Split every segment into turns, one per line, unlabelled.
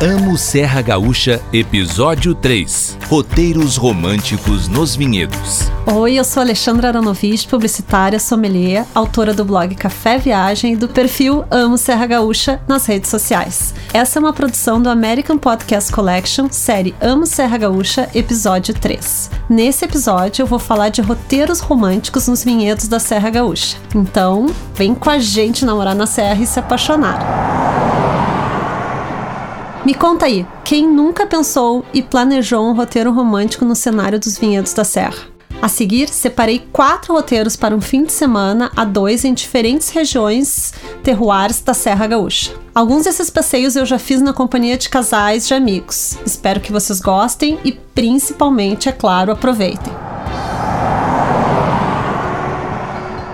Amo Serra Gaúcha, episódio 3. Roteiros românticos nos vinhedos.
Oi, eu sou Alexandra Aronovich, publicitária, sommelier, autora do blog Café Viagem e do perfil Amo Serra Gaúcha nas redes sociais. Essa é uma produção do American Podcast Collection, série Amo Serra Gaúcha, episódio 3. Nesse episódio eu vou falar de roteiros românticos nos vinhedos da Serra Gaúcha. Então, vem com a gente namorar na serra e se apaixonar. Me conta aí, quem nunca pensou e planejou um roteiro romântico no cenário dos vinhedos da Serra? A seguir, separei quatro roteiros para um fim de semana a dois em diferentes regiões terroirs da Serra Gaúcha. Alguns desses passeios eu já fiz na companhia de casais de amigos. Espero que vocês gostem e, principalmente, é claro, aproveitem.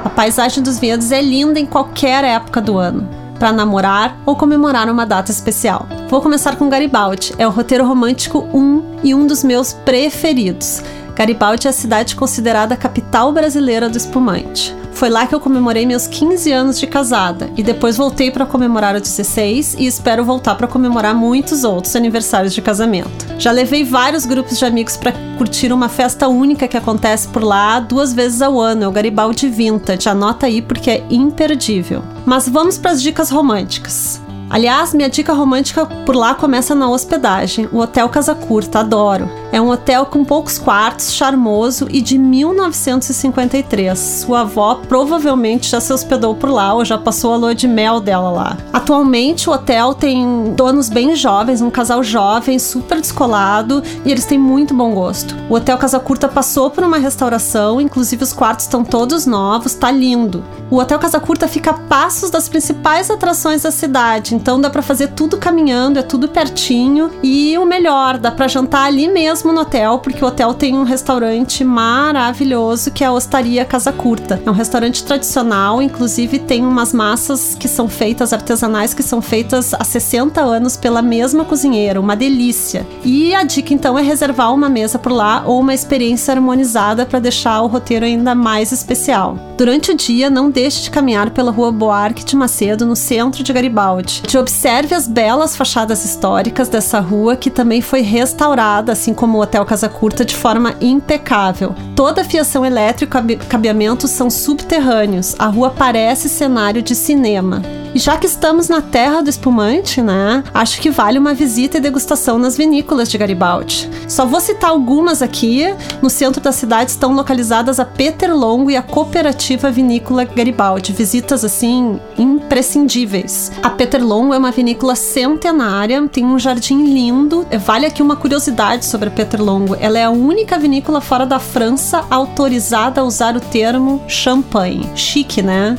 A paisagem dos vinhedos é linda em qualquer época do ano para namorar ou comemorar uma data especial. Vou começar com Garibaldi, é o roteiro romântico 1 e um dos meus preferidos. Garibaldi é a cidade considerada a capital brasileira do espumante. Foi lá que eu comemorei meus 15 anos de casada e depois voltei para comemorar os 16 e espero voltar para comemorar muitos outros aniversários de casamento. Já levei vários grupos de amigos para curtir uma festa única que acontece por lá duas vezes ao ano, é o Garibaldi Vintage. Anota aí porque é imperdível. Mas vamos para as dicas românticas. Aliás, minha dica romântica por lá começa na hospedagem, o Hotel Casa Curta, adoro. É um hotel com poucos quartos, charmoso e de 1953. Sua avó provavelmente já se hospedou por lá ou já passou a lua de mel dela lá. Atualmente o hotel tem donos bem jovens, um casal jovem, super descolado e eles têm muito bom gosto. O Hotel Casa Curta passou por uma restauração, inclusive os quartos estão todos novos, tá lindo. O Hotel Casa Curta fica a passos das principais atrações da cidade, então dá para fazer tudo caminhando, é tudo pertinho e o melhor, dá para jantar ali mesmo mesmo no hotel, porque o hotel tem um restaurante maravilhoso que é a Ostaria Casa Curta. É um restaurante tradicional, inclusive tem umas massas que são feitas artesanais que são feitas há 60 anos pela mesma cozinheira, uma delícia. E a dica então é reservar uma mesa por lá ou uma experiência harmonizada para deixar o roteiro ainda mais especial. Durante o dia, não deixe de caminhar pela rua Boarque de Macedo, no centro de Garibaldi. Te observe as belas fachadas históricas dessa rua que também foi restaurada, assim como como o Hotel Casa Curta de forma impecável. Toda a fiação elétrica e cabeamentos são subterrâneos. A rua parece cenário de cinema. E já que estamos na terra do espumante, né? Acho que vale uma visita e degustação nas vinícolas de Garibaldi. Só vou citar algumas aqui. No centro da cidade estão localizadas a Peter Longo e a Cooperativa Vinícola Garibaldi. Visitas assim imprescindíveis. A Peter Longo é uma vinícola centenária, tem um jardim lindo. Vale aqui uma curiosidade sobre a Peter Longo. Ela é a única vinícola fora da França autorizada a usar o termo champanhe. Chique, né?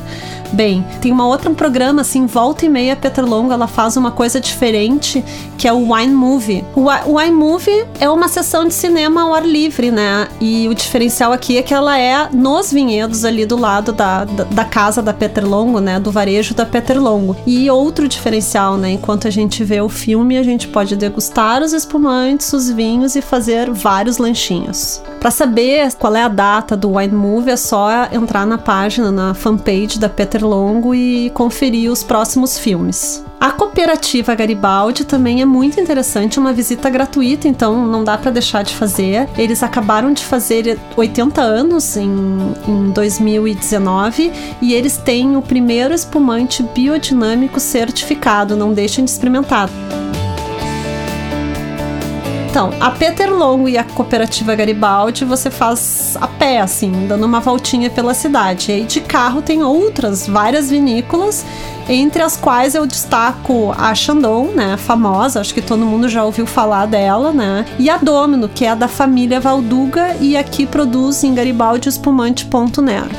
Bem, tem uma outra um programa assim, volta e meia Peter Longo, ela faz uma coisa diferente, que é o Wine Movie. O, Wine Movie é uma sessão de cinema ao ar livre, né? E o diferencial aqui é que ela é nos vinhedos ali do lado da, da, da casa da Peter Longo, né? Do varejo da Peter Longo. E outro diferencial, né? Enquanto a gente vê o filme, a gente pode degustar os espumantes, os vinhos e fazer vários lanchinhos. Para saber qual é a data do Wine Movie, é só entrar na página, na fanpage da Peter Longo e conferir os próximos filmes. A cooperativa Garibaldi também é muito interessante, uma visita gratuita, então não dá para deixar de fazer. Eles acabaram de fazer 80 anos em, em 2019 e eles têm o primeiro espumante biodinâmico certificado, não deixem de experimentar. Então, a Peter Longo e a cooperativa Garibaldi você faz a pé, assim, dando uma voltinha pela cidade. E aí de carro tem outras, várias vinícolas, entre as quais eu destaco a Chandon, né, famosa, acho que todo mundo já ouviu falar dela, né, e a Domino, que é da família Valduga e aqui produz em Garibaldi espumante Ponto Nero.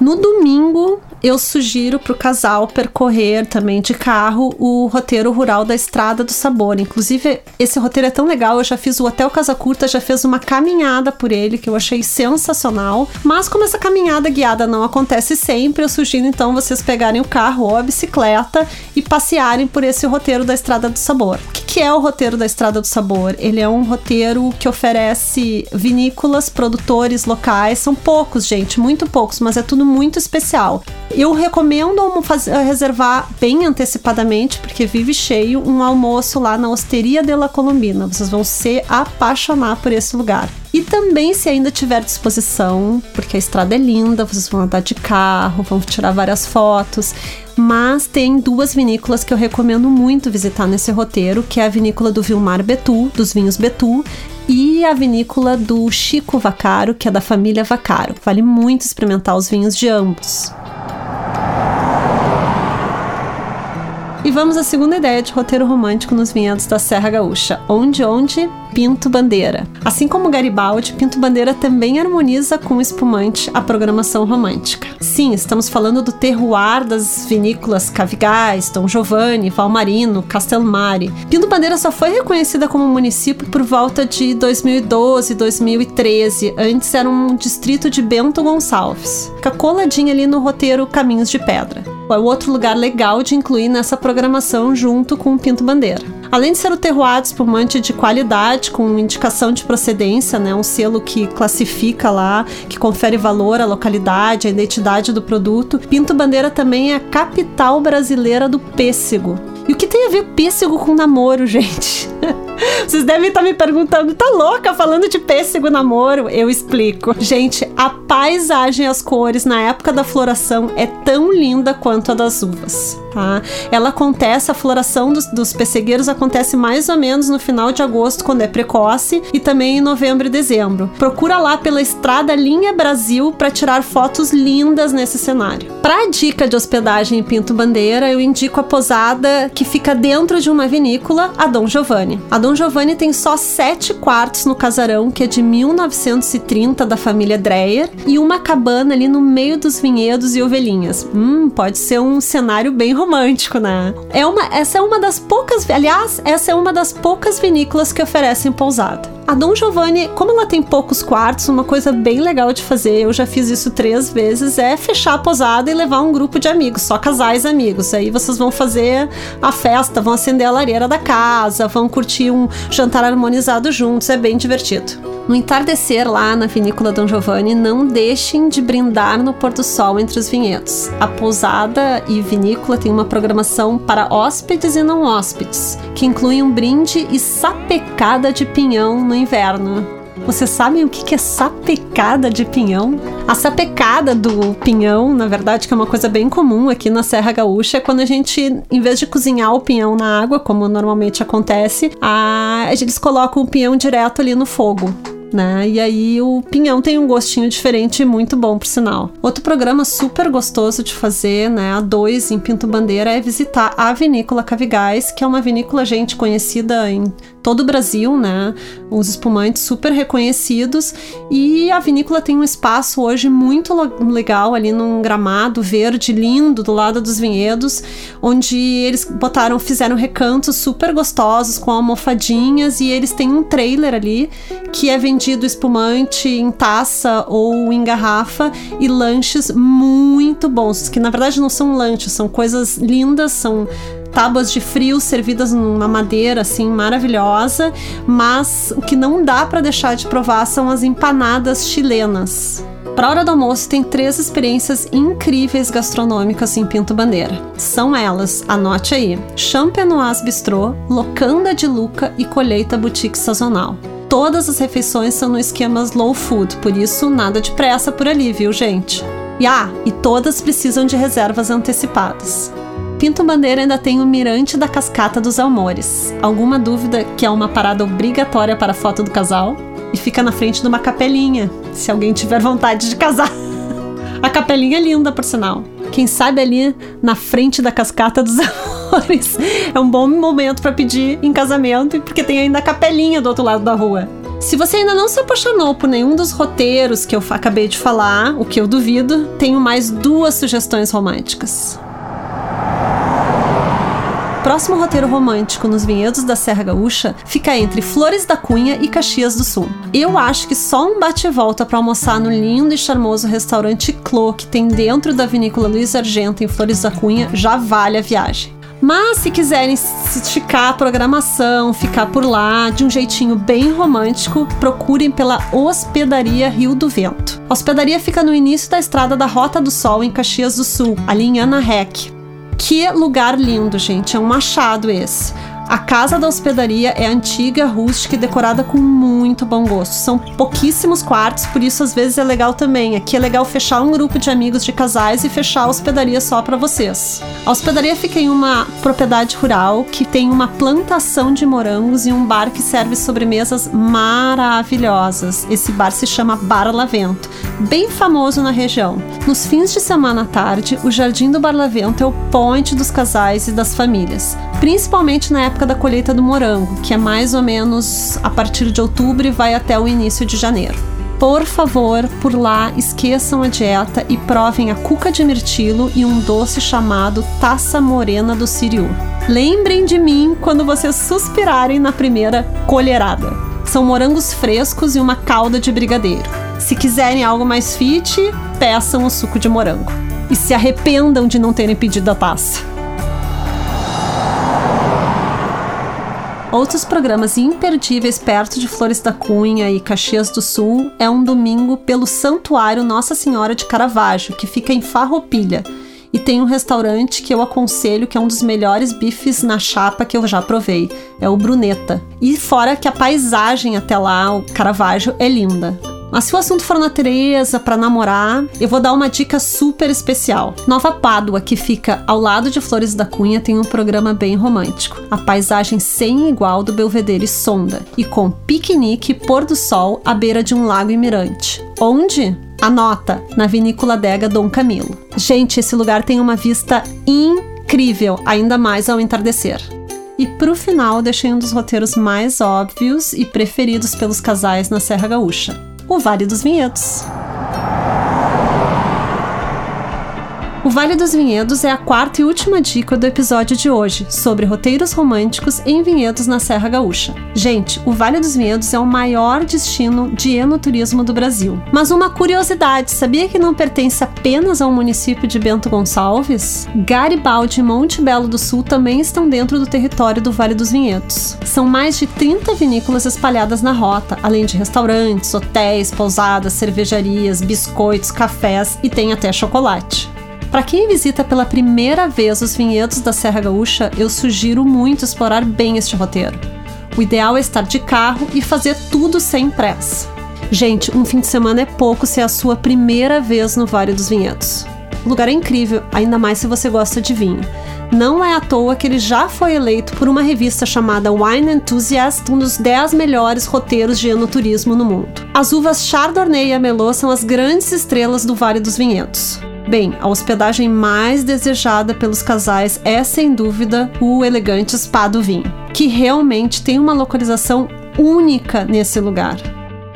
No domingo, eu sugiro para o casal percorrer também de carro o roteiro rural da Estrada do Sabor. Inclusive, esse roteiro é tão legal, eu já fiz o Hotel Casa Curta, já fez uma caminhada por ele que eu achei sensacional. Mas como essa caminhada guiada não acontece sempre, eu sugiro então vocês pegarem o carro ou a bicicleta e passearem por esse roteiro da Estrada do Sabor. O que, que é o roteiro da Estrada do Sabor? Ele é um roteiro que oferece vinícolas, produtores locais, são poucos, gente, muito poucos, mas é tudo muito especial. Eu recomendo fazer, reservar bem antecipadamente, porque vive cheio, um almoço lá na Osteria de la Colombina. Vocês vão se apaixonar por esse lugar. E também, se ainda tiver disposição, porque a estrada é linda, vocês vão andar de carro, vão tirar várias fotos. Mas tem duas vinícolas que eu recomendo muito visitar nesse roteiro, que é a vinícola do Vilmar Betu, dos vinhos Betu, e a vinícola do Chico Vacaro, que é da família Vacaro. Vale muito experimentar os vinhos de ambos. E vamos à segunda ideia de roteiro romântico nos vinhedos da Serra Gaúcha. Onde, onde? Pinto Bandeira. Assim como Garibaldi, Pinto Bandeira também harmoniza com espumante a programação romântica. Sim, estamos falando do terroir das vinícolas Cavigás, Dom Giovanni, Valmarino, Castelmari. Pinto Bandeira só foi reconhecida como município por volta de 2012, 2013. Antes era um distrito de Bento Gonçalves. Fica coladinha ali no roteiro Caminhos de Pedra. É outro lugar legal de incluir nessa programação junto com Pinto Bandeira. Além de ser o terroir de espumante de qualidade, com indicação de procedência, né, um selo que classifica lá, que confere valor à localidade, à identidade do produto, Pinto Bandeira também é a capital brasileira do pêssego. E o que tem a ver pêssego com namoro, gente? Vocês devem estar me perguntando, tá louca falando de pêssego namoro? Eu explico. Gente, a paisagem e as cores na época da floração é tão linda quanto a das uvas, tá? Ela acontece, a floração dos, dos pessegueiros acontece mais ou menos no final de agosto, quando é precoce, e também em novembro e dezembro. Procura lá pela Estrada Linha Brasil para tirar fotos lindas nesse cenário. Para dica de hospedagem em Pinto Bandeira, eu indico a posada que fica dentro de uma vinícola, a Dom Giovanni. A Dom Giovanni tem só sete quartos no casarão, que é de 1930 da família Dreyer, e uma cabana ali no meio dos vinhedos e ovelhinhas. Hum, pode ser um cenário bem romântico, né? É uma, essa é uma das poucas, aliás, essa é uma das poucas vinícolas que oferecem pousada. A Dom Giovanni, como ela tem poucos quartos, uma coisa bem legal de fazer, eu já fiz isso três vezes, é fechar a posada e levar um grupo de amigos, só casais amigos. Aí vocês vão fazer a festa, vão acender a lareira da casa, vão curtir um jantar harmonizado juntos, é bem divertido. No entardecer lá na vinícola Dom Giovanni, não deixem de brindar no pôr do sol entre os vinhedos. A pousada e vinícola tem uma programação para hóspedes e não hóspedes, que inclui um brinde e sapecada de pinhão no inverno. Vocês sabem o que é sapecada de pinhão? A sapecada do pinhão, na verdade, que é uma coisa bem comum aqui na Serra Gaúcha, é quando a gente, em vez de cozinhar o pinhão na água, como normalmente acontece, a, eles colocam o pinhão direto ali no fogo né? E aí o pinhão tem um gostinho diferente muito bom, por sinal. Outro programa super gostoso de fazer, né? A dois em Pinto Bandeira é visitar a Vinícola Cavigás, que é uma vinícola, gente, conhecida em todo o Brasil, né? Os espumantes super reconhecidos. E a vinícola tem um espaço hoje muito legal ali num gramado verde lindo do lado dos vinhedos, onde eles botaram, fizeram recantos super gostosos com almofadinhas e eles têm um trailer ali que é vendido espumante em taça ou em garrafa e lanches muito bons, que na verdade não são lanches, são coisas lindas, são tábuas de frio servidas numa madeira assim maravilhosa, mas o que não dá para deixar de provar são as empanadas chilenas. Para hora do almoço tem três experiências incríveis gastronômicas em Pinto Bandeira. São elas, anote aí: Champenoise Bistrô, Locanda de Luca e Colheita Boutique Sazonal. Todas as refeições são no esquema slow food, por isso nada de pressa por ali, viu, gente? E ah, e todas precisam de reservas antecipadas. Pinto Bandeira ainda tem o Mirante da Cascata dos Almores. Alguma dúvida que é uma parada obrigatória para a foto do casal? E fica na frente de uma capelinha, se alguém tiver vontade de casar. A capelinha é linda, por sinal. Quem sabe ali na frente da Cascata dos Amores é um bom momento para pedir em casamento, porque tem ainda a capelinha do outro lado da rua. Se você ainda não se apaixonou por nenhum dos roteiros que eu acabei de falar, o que eu duvido, tenho mais duas sugestões românticas próximo roteiro romântico nos vinhedos da Serra Gaúcha fica entre Flores da Cunha e Caxias do Sul. Eu acho que só um bate-volta para almoçar no lindo e charmoso restaurante Clô que tem dentro da vinícola Luiz Argento em Flores da Cunha já vale a viagem. Mas se quiserem esticar a programação, ficar por lá de um jeitinho bem romântico, procurem pela Hospedaria Rio do Vento. A hospedaria fica no início da estrada da Rota do Sol em Caxias do Sul, ali em Ana Rec. Que lugar lindo, gente. É um machado esse. A casa da hospedaria é antiga, rústica e decorada com muito bom gosto. São pouquíssimos quartos, por isso às vezes é legal também. Aqui é legal fechar um grupo de amigos de casais e fechar a hospedaria só para vocês. A hospedaria fica em uma propriedade rural que tem uma plantação de morangos e um bar que serve sobremesas maravilhosas. Esse bar se chama Bar Lavento, bem famoso na região. Nos fins de semana à tarde, o Jardim do Bar Lavento é o point dos casais e das famílias, principalmente na época da colheita do morango, que é mais ou menos a partir de outubro e vai até o início de janeiro. Por favor, por lá, esqueçam a dieta e provem a cuca de mirtilo e um doce chamado taça morena do Siriu. Lembrem de mim quando vocês suspirarem na primeira colherada. São morangos frescos e uma calda de brigadeiro. Se quiserem algo mais fit, peçam o suco de morango. E se arrependam de não terem pedido a taça. Outros programas imperdíveis perto de Flores da Cunha e Caxias do Sul é um domingo pelo Santuário Nossa Senhora de Caravaggio, que fica em Farroupilha. E tem um restaurante que eu aconselho, que é um dos melhores bifes na chapa que eu já provei. É o Bruneta. E fora que a paisagem até lá, o Caravaggio, é linda. Mas se o assunto for natureza, para namorar, eu vou dar uma dica super especial. Nova Pádua, que fica ao lado de Flores da Cunha, tem um programa bem romântico. A paisagem sem igual do Belvedere Sonda e com piquenique pôr do sol à beira de um lago e mirante. Onde? Anota, na Vinícola Dega Dom Camilo. Gente, esse lugar tem uma vista incrível, ainda mais ao entardecer. E pro final, deixei um dos roteiros mais óbvios e preferidos pelos casais na Serra Gaúcha o Vale dos Vinhedos. O Vale dos Vinhedos é a quarta e última dica do episódio de hoje, sobre roteiros românticos em vinhedos na Serra Gaúcha. Gente, o Vale dos Vinhedos é o maior destino de enoturismo do Brasil. Mas uma curiosidade, sabia que não pertence apenas ao município de Bento Gonçalves? Garibaldi e Monte Belo do Sul também estão dentro do território do Vale dos Vinhedos. São mais de 30 vinícolas espalhadas na rota, além de restaurantes, hotéis, pousadas, cervejarias, biscoitos, cafés e tem até chocolate. Para quem visita pela primeira vez os vinhedos da Serra Gaúcha, eu sugiro muito explorar bem este roteiro. O ideal é estar de carro e fazer tudo sem pressa. Gente, um fim de semana é pouco se é a sua primeira vez no Vale dos Vinhedos. O lugar é incrível, ainda mais se você gosta de vinho. Não é à toa que ele já foi eleito por uma revista chamada Wine Enthusiast um dos 10 melhores roteiros de enoturismo no mundo. As uvas Chardonnay e Amelot são as grandes estrelas do Vale dos Vinhedos. Bem, a hospedagem mais desejada pelos casais é sem dúvida o elegante Spa do Vinho, que realmente tem uma localização única nesse lugar.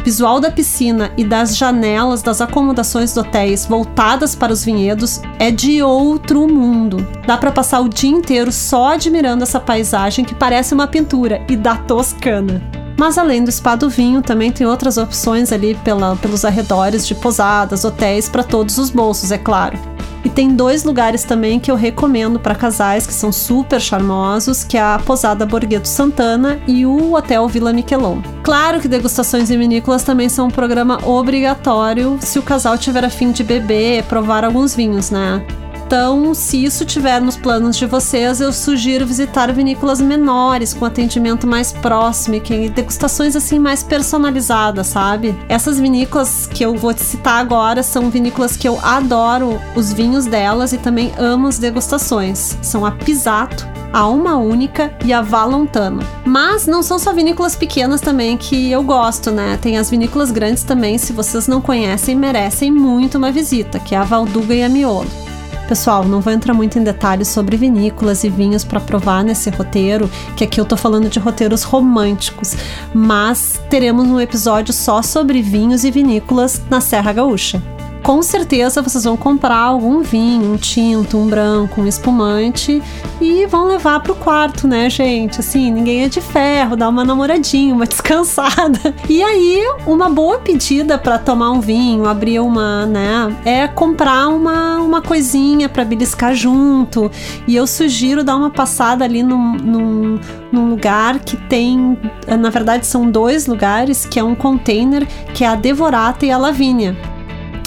Visual da piscina e das janelas das acomodações dos hotéis voltadas para os vinhedos é de outro mundo. Dá para passar o dia inteiro só admirando essa paisagem que parece uma pintura e da Toscana. Mas além do spa do vinho, também tem outras opções ali pela, pelos arredores de posadas, hotéis para todos os bolsos, é claro. E tem dois lugares também que eu recomendo para casais que são super charmosos, que é a Posada Borgheto Santana e o Hotel Vila Miquelon. Claro que degustações em vinícolas também são um programa obrigatório se o casal tiver a fim de beber, provar alguns vinhos, né? Então, se isso tiver nos planos de vocês, eu sugiro visitar vinícolas menores, com atendimento mais próximo e degustações assim mais personalizadas, sabe? Essas vinícolas que eu vou te citar agora são vinícolas que eu adoro os vinhos delas e também amo as degustações. São a Pisato, a Alma Única e a Valontano. Mas não são só vinícolas pequenas também que eu gosto, né? Tem as vinícolas grandes também, se vocês não conhecem, merecem muito uma visita, que é a Valduga e a Miolo. Pessoal, não vou entrar muito em detalhes sobre vinícolas e vinhos para provar nesse roteiro, que aqui eu tô falando de roteiros românticos, mas teremos um episódio só sobre vinhos e vinícolas na Serra Gaúcha com certeza vocês vão comprar algum vinho, um tinto, um branco, um espumante e vão levar pro quarto, né, gente? Assim, ninguém é de ferro, dá uma namoradinha, uma descansada. E aí, uma boa pedida para tomar um vinho, abrir uma, né, é comprar uma, uma coisinha para beliscar junto. E eu sugiro dar uma passada ali num, num, num lugar que tem, na verdade, são dois lugares, que é um container, que é a Devorata e a Lavínia.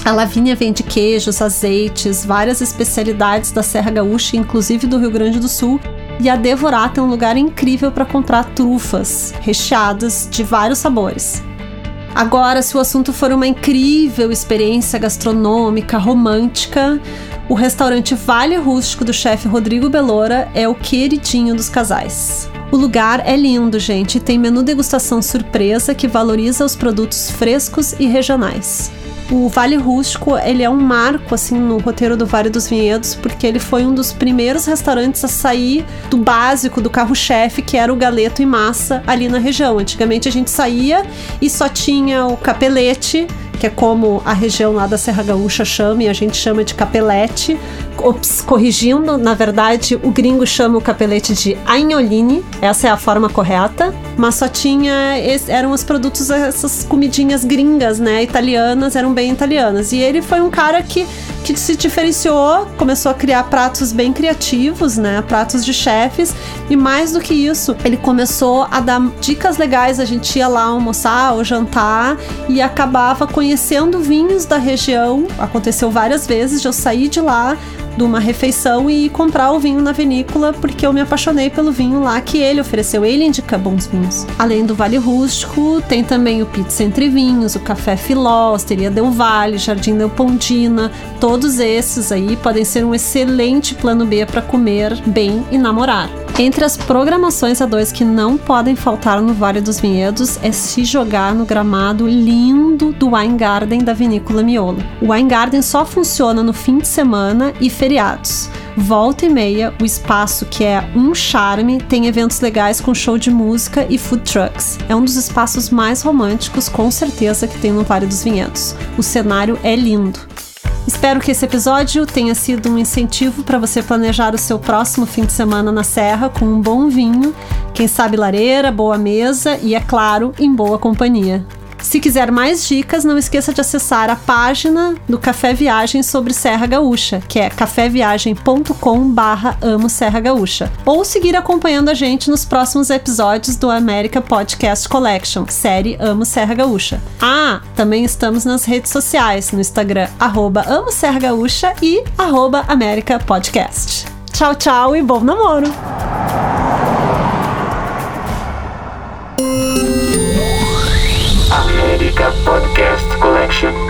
A Lavínia vende queijos, azeites, várias especialidades da Serra Gaúcha, inclusive do Rio Grande do Sul. E a Devorata é um lugar incrível para comprar trufas recheadas de vários sabores. Agora, se o assunto for uma incrível experiência gastronômica, romântica, o restaurante Vale Rústico do chefe Rodrigo Belora é o queridinho dos casais. O lugar é lindo, gente, e tem menu degustação surpresa que valoriza os produtos frescos e regionais. O Vale Rústico, ele é um marco assim no roteiro do Vale dos Vinhedos, porque ele foi um dos primeiros restaurantes a sair do básico do carro-chefe, que era o galeto e massa ali na região. Antigamente a gente saía e só tinha o capelete, que é como a região lá da Serra Gaúcha chama, e a gente chama de capelete. Ops, corrigindo, na verdade, o gringo chama o capelete de agnoline, essa é a forma correta, mas só tinha, eram os produtos, essas comidinhas gringas, né, italianas, eram bem italianas. E ele foi um cara que que se diferenciou, começou a criar pratos bem criativos, né? Pratos de chefes. E mais do que isso, ele começou a dar dicas legais. A gente ia lá almoçar ou jantar e acabava conhecendo vinhos da região. Aconteceu várias vezes de eu sair de lá de uma refeição e comprar o vinho na vinícola, porque eu me apaixonei pelo vinho lá que ele ofereceu. Ele indica bons vinhos. Além do Vale Rústico, tem também o Pizza Entre Vinhos, o Café Filó, Osteria Del Vale, Jardim Del Pondina. Todos esses aí podem ser um excelente plano B para comer bem e namorar. Entre as programações a dois que não podem faltar no Vale dos Vinhedos é se jogar no gramado lindo do Wine Garden da Vinícola Miolo. O Wine Garden só funciona no fim de semana e feriados. Volta e meia, o espaço que é um charme tem eventos legais com show de música e food trucks. É um dos espaços mais românticos, com certeza, que tem no Vale dos Vinhedos. O cenário é lindo. Espero que esse episódio tenha sido um incentivo para você planejar o seu próximo fim de semana na Serra com um bom vinho, quem sabe lareira, boa mesa e, é claro, em boa companhia. Se quiser mais dicas, não esqueça de acessar a página do Café Viagem sobre Serra Gaúcha, que é caféviagem.com/barra amo Serra Gaúcha, ou seguir acompanhando a gente nos próximos episódios do América Podcast Collection, série Amo Serra Gaúcha. Ah, também estamos nas redes sociais, no Instagram arroba amo Serra Gaúcha e arroba América Podcast. Tchau, tchau e bom namoro!
Podcast Collection.